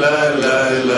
la la la.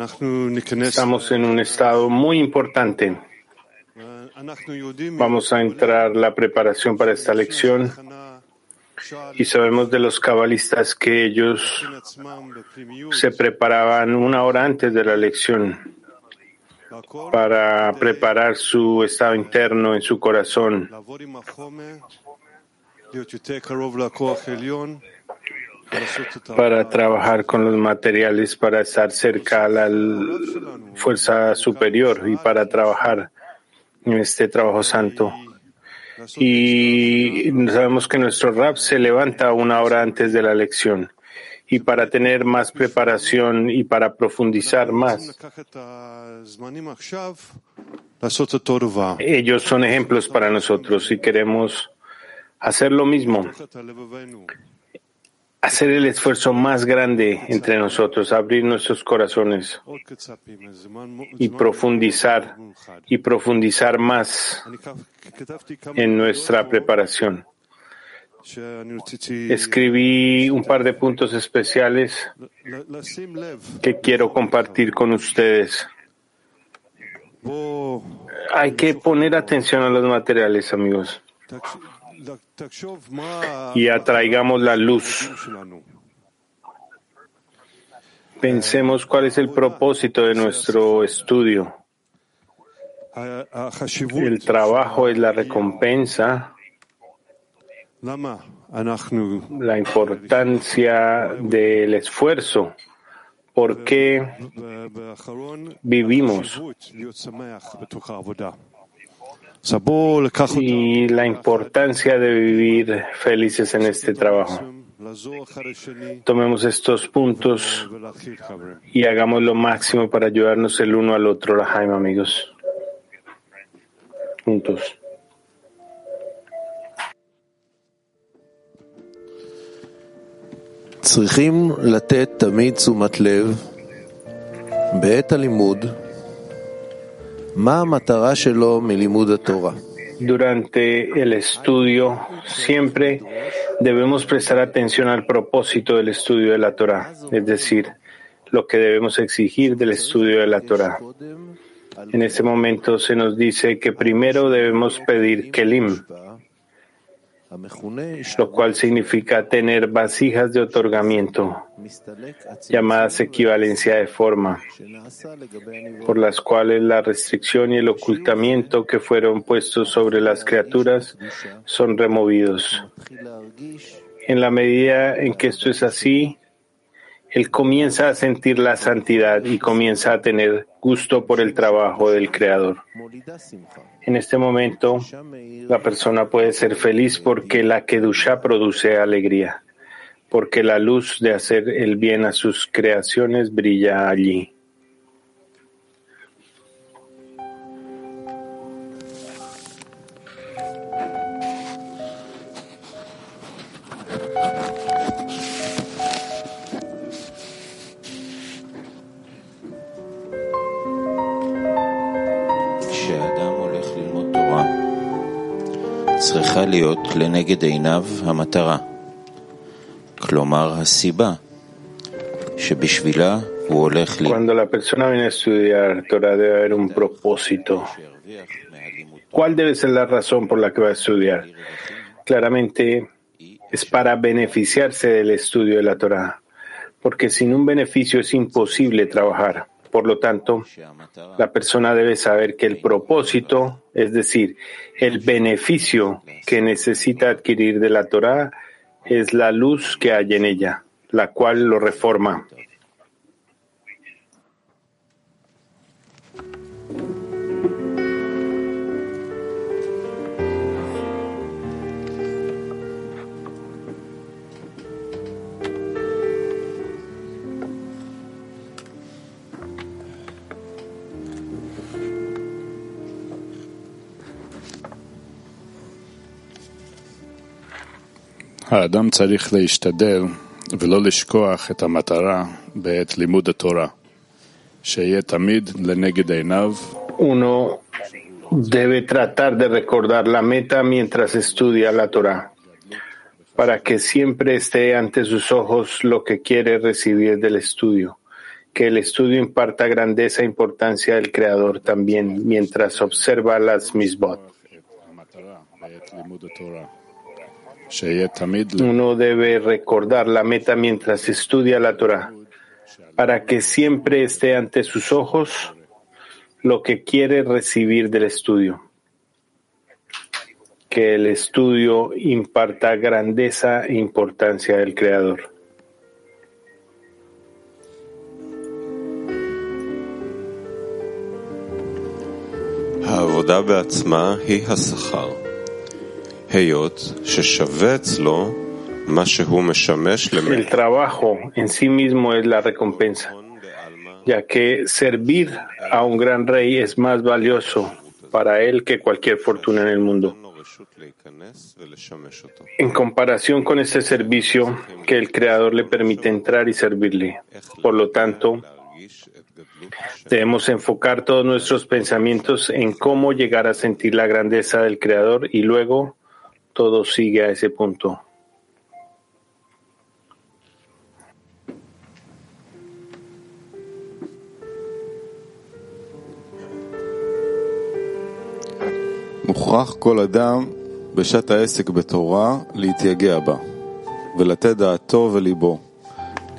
Estamos en un estado muy importante. Vamos a entrar la preparación para esta lección y sabemos de los cabalistas que ellos se preparaban una hora antes de la lección para preparar su estado interno en su corazón para trabajar con los materiales, para estar cerca a la fuerza superior y para trabajar en este trabajo santo. Y sabemos que nuestro rap se levanta una hora antes de la lección. Y para tener más preparación y para profundizar más, ellos son ejemplos para nosotros y queremos hacer lo mismo hacer el esfuerzo más grande entre nosotros, abrir nuestros corazones y profundizar y profundizar más en nuestra preparación. Escribí un par de puntos especiales que quiero compartir con ustedes. Hay que poner atención a los materiales, amigos y atraigamos la luz. Pensemos cuál es el propósito de nuestro estudio. El trabajo es la recompensa, la importancia del esfuerzo. ¿Por qué vivimos? y la importancia de vivir felices en este trabajo. Tomemos estos puntos y hagamos lo máximo para ayudarnos el uno al otro, la Jaime, amigos. Juntos. צריכים לתת תמיד תשומת לב בעת הלימוד durante el estudio, siempre debemos prestar atención al propósito del estudio de la Torah, es decir, lo que debemos exigir del estudio de la Torah. En este momento se nos dice que primero debemos pedir Kelim, lo cual significa tener vasijas de otorgamiento, llamadas equivalencia de forma, por las cuales la restricción y el ocultamiento que fueron puestos sobre las criaturas son removidos. En la medida en que esto es así, él comienza a sentir la santidad y comienza a tener gusto por el trabajo del Creador. En este momento, la persona puede ser feliz porque la Kedusha produce alegría, porque la luz de hacer el bien a sus creaciones brilla allí. צריכה להיות לנגד עיניו המטרה, כלומר הסיבה שבשבילה הוא הולך ל... Cuando la persona viene a estudiar Torah debe haber un propósito. ¿Cuál debe ser la razón por la que va a estudiar? Claramente es para beneficiarse del estudio de la Torah, porque sin un beneficio es imposible trabajar. Por lo tanto, la persona debe saber que el propósito, es decir, el beneficio que necesita adquirir de la Torah, es la luz que hay en ella, la cual lo reforma. האדם צריך להשתדל ולא לשכוח את המטרה בעת לימוד התורה, שיהיה תמיד לנגד עיניו. Uno debe tratar de recordar la meta mientras estudia la Torah, para que siempre esté ante sus ojos lo que quiere recibir del estudio, que el estudio imparta grandeza e importancia del Creador también mientras observa las misbot. Uno debe recordar la meta mientras estudia la Torah, para que siempre esté ante sus ojos lo que quiere recibir del estudio. Que el estudio imparta grandeza e importancia del Creador. העבודה בעצמה היא השכר, El trabajo en sí mismo es la recompensa, ya que servir a un gran rey es más valioso para él que cualquier fortuna en el mundo. En comparación con este servicio que el Creador le permite entrar y servirle. Por lo tanto, debemos enfocar todos nuestros pensamientos en cómo llegar a sentir la grandeza del Creador y luego todo sigue a ese punto. מוכרח כל אדם בשעת העסק בתורה להתייגע בה, ולתת דעתו וליבו,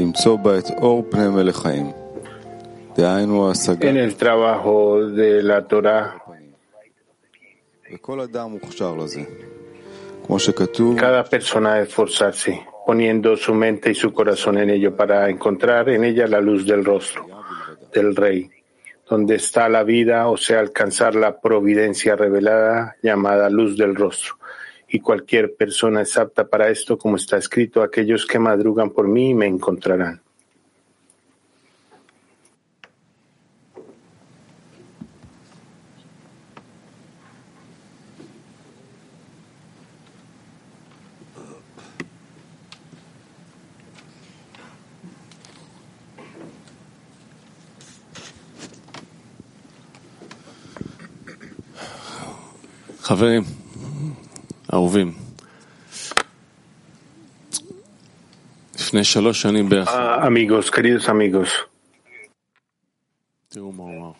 למצוא בה את אור פני מלך חיים. דהיינו השגה En el trabajo de la Torah, וכל אדם מוכשר לזה. cada persona a esforzarse, poniendo su mente y su corazón en ello para encontrar en ella la luz del rostro del Rey, donde está la vida, o sea, alcanzar la providencia revelada llamada luz del rostro. Y cualquier persona es apta para esto, como está escrito, aquellos que madrugan por mí me encontrarán. חברים, אהובים, לפני שלוש שנים בערך, Ah, amigos, queridos amigos, תראו מה הוא אמר.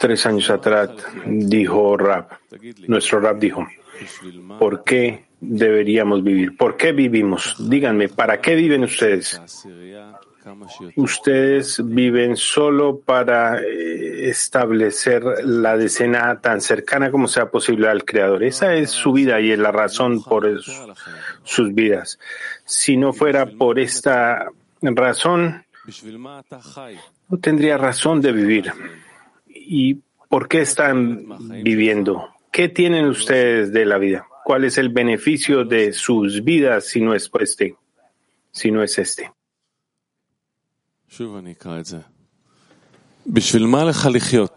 tres años atrás dijo Rab, תגיד לי, nuestro Rab dijo, בשביל מה ¿por qué deberíamos vivir? ¿Por qué vivimos? Díganme, ¿para qué viven ustedes? ustedes viven solo para eh, establecer la decena tan cercana como sea posible al Creador. Esa es su vida y es la razón por sus vidas. Si no fuera por esta razón, no tendría razón de vivir. ¿Y por qué están viviendo? ¿Qué tienen ustedes de la vida? ¿Cuál es el beneficio de sus vidas si no es este? Si no es este.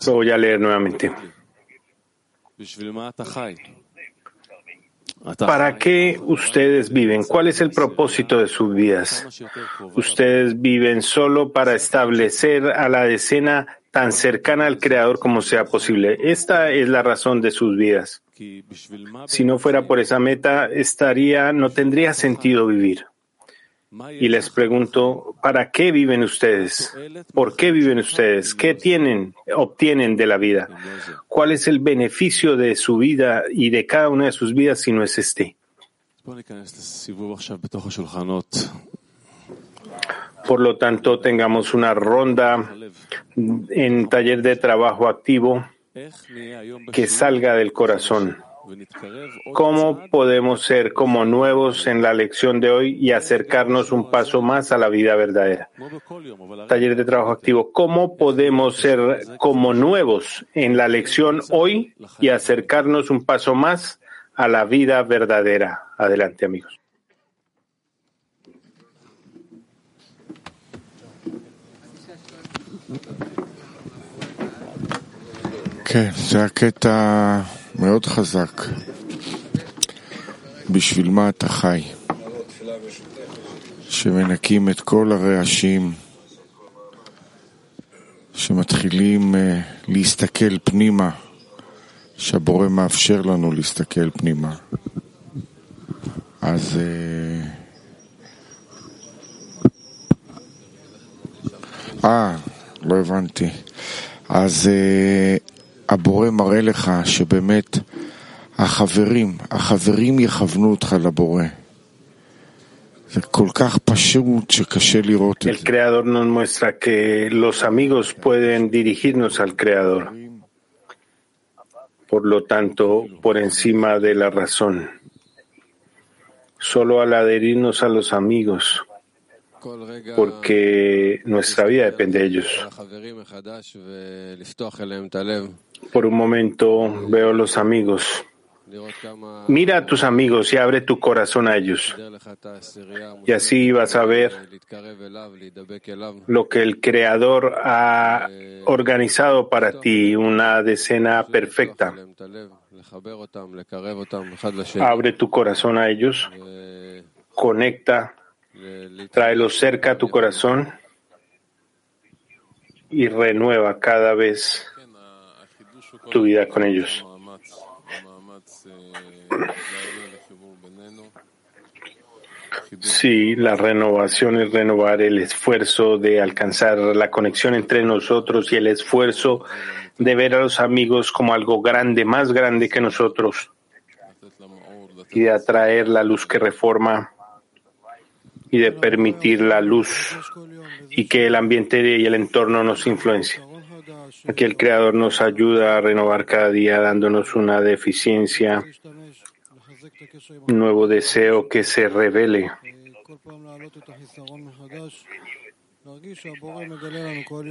Lo voy a leer nuevamente. ¿Para qué ustedes viven? ¿Cuál es el propósito de sus vidas? Ustedes viven solo para establecer a la decena tan cercana al Creador como sea posible. Esta es la razón de sus vidas. Si no fuera por esa meta, estaría, no tendría sentido vivir. Y les pregunto, ¿para qué viven ustedes? ¿Por qué viven ustedes? ¿Qué tienen, obtienen de la vida? ¿Cuál es el beneficio de su vida y de cada una de sus vidas si no es este? Por lo tanto, tengamos una ronda en taller de trabajo activo que salga del corazón. ¿Cómo podemos ser como nuevos en la lección de hoy y acercarnos un paso más a la vida verdadera? Taller de trabajo activo. ¿Cómo podemos ser como nuevos en la lección hoy y acercarnos un paso más a la vida verdadera? Adelante, amigos. Okay, so מאוד חזק. בשביל מה אתה חי? שמנקים את כל הרעשים, שמתחילים uh, להסתכל פנימה, שהבורא מאפשר לנו להסתכל פנימה. אז... אה, לא הבנתי. אז uh, הבורא מראה לך שבאמת החברים, החברים יכוונו אותך לבורא. זה כל כך פשוט שקשה לראות את זה. El Creador nos muestra que los amigos pueden dirigirnos al Creador. Por lo tanto, por encima de la razón. Solo al adherirnos a los amigos, porque nuestra vida depende de ellos. Por un momento veo los amigos. Mira a tus amigos y abre tu corazón a ellos. Y así vas a ver lo que el Creador ha organizado para ti, una decena perfecta. Abre tu corazón a ellos, conecta, tráelos cerca a tu corazón y renueva cada vez tu vida con ellos. Sí, la renovación es renovar el esfuerzo de alcanzar la conexión entre nosotros y el esfuerzo de ver a los amigos como algo grande, más grande que nosotros, y de atraer la luz que reforma y de permitir la luz y que el ambiente y el entorno nos influencien. Aquí el Creador nos ayuda a renovar cada día dándonos una deficiencia, un nuevo deseo que se revele.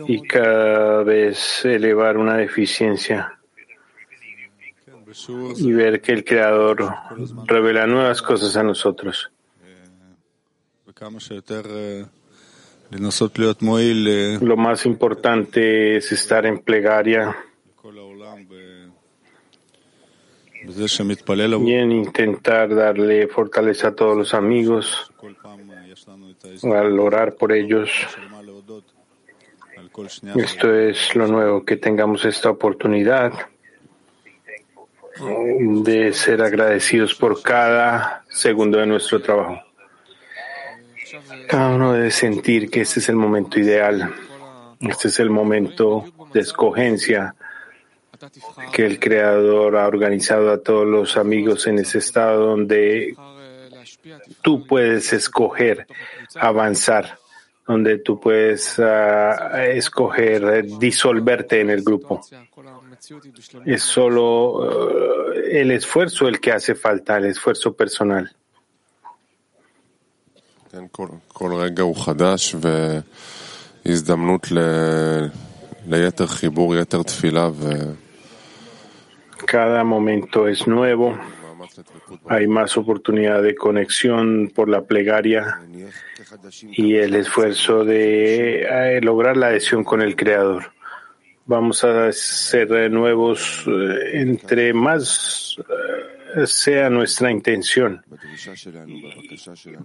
Y cada vez elevar una deficiencia y ver que el Creador revela nuevas cosas a nosotros. Lo más importante es estar en plegaria y en intentar darle fortaleza a todos los amigos, al orar por ellos. Esto es lo nuevo, que tengamos esta oportunidad de ser agradecidos por cada segundo de nuestro trabajo. Cada uno debe sentir que este es el momento ideal, este es el momento de escogencia que el Creador ha organizado a todos los amigos en ese estado donde tú puedes escoger avanzar, donde tú puedes ah, escoger disolverte en el grupo. Es solo ah, el esfuerzo el que hace falta, el esfuerzo personal. Cada momento es nuevo. Hay más oportunidad de conexión por la plegaria y el esfuerzo de lograr la adhesión con el Creador. Vamos a ser nuevos entre más sea nuestra intención.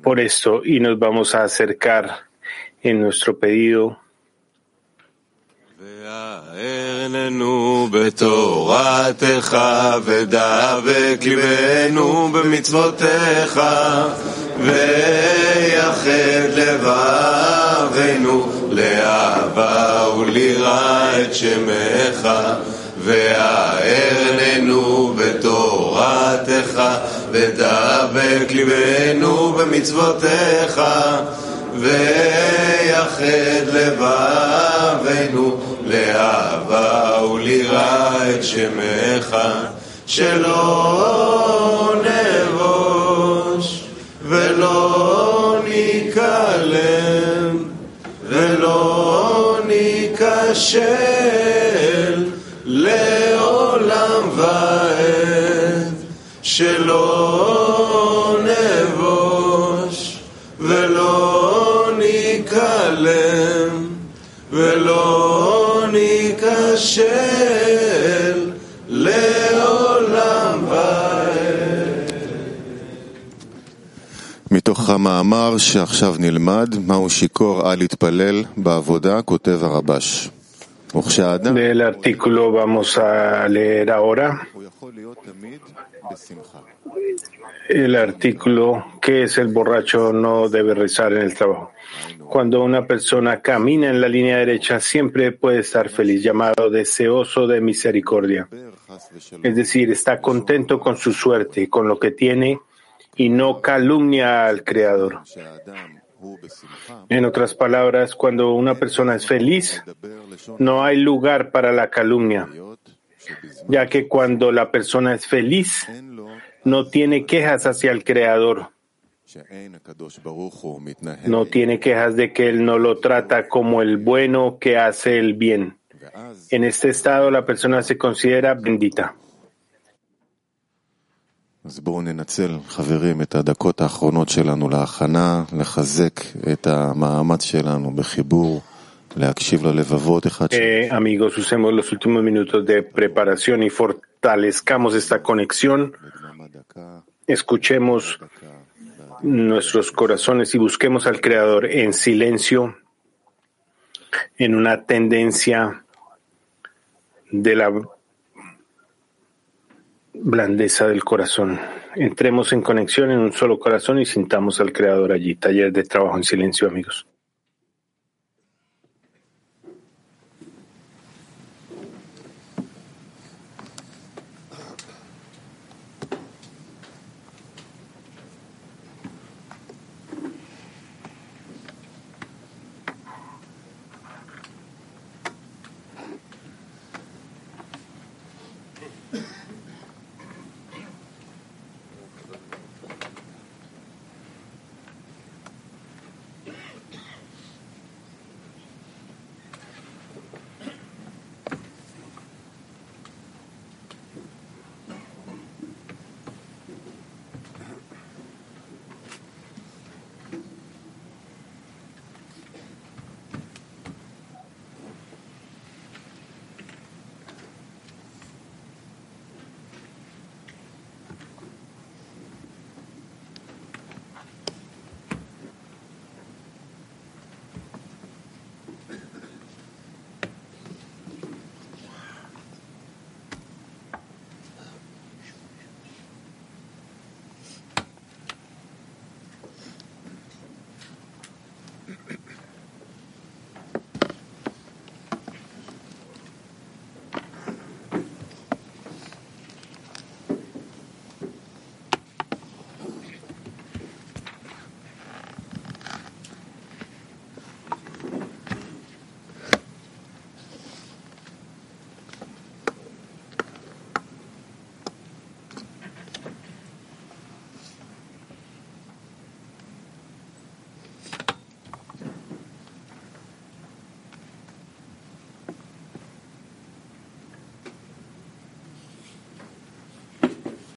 Por esto, y nos vamos a acercar en nuestro pedido והערננו בתורתך ודבק ליבנו במצוותיך ויחד לבבינו לאהבה וליראה את שמך והערננו בתורתך ודבק ליבנו במצוותיך ויחד לבבינו לאהבה וליראה את שמך שלא נבוש ולא ניכלם ולא ניכשל שלא נבוש ולא ניכלם ולא ניכשל לעולם ועד. מתוך המאמר שעכשיו נלמד, מהו שיכור אל יתפלל בעבודה, כותב הרבש. וכשהאדם Del artículo vamos a leer ahora el artículo que es el borracho no debe rezar en el trabajo. Cuando una persona camina en la línea derecha, siempre puede estar feliz, llamado deseoso de misericordia. Es decir, está contento con su suerte, con lo que tiene y no calumnia al Creador. En otras palabras, cuando una persona es feliz, no hay lugar para la calumnia ya que cuando la persona es feliz, אין לו, no tiene quejas hacia el Creador, שאין הקדוש ברוך הוא מתנהל, no tiene quejas de que Él no lo trata como el bueno que hace el bien. ואז En este estado la persona se considera bendita. אז בואו ננצל, חברים, את הדקות האחרונות שלנו להכנה, לחזק את המאמץ שלנו בחיבור, Eh, amigos, usemos los últimos minutos de preparación y fortalezcamos esta conexión. Escuchemos nuestros corazones y busquemos al Creador en silencio, en una tendencia de la blandeza del corazón. Entremos en conexión en un solo corazón y sintamos al Creador allí. Taller de trabajo en silencio, amigos.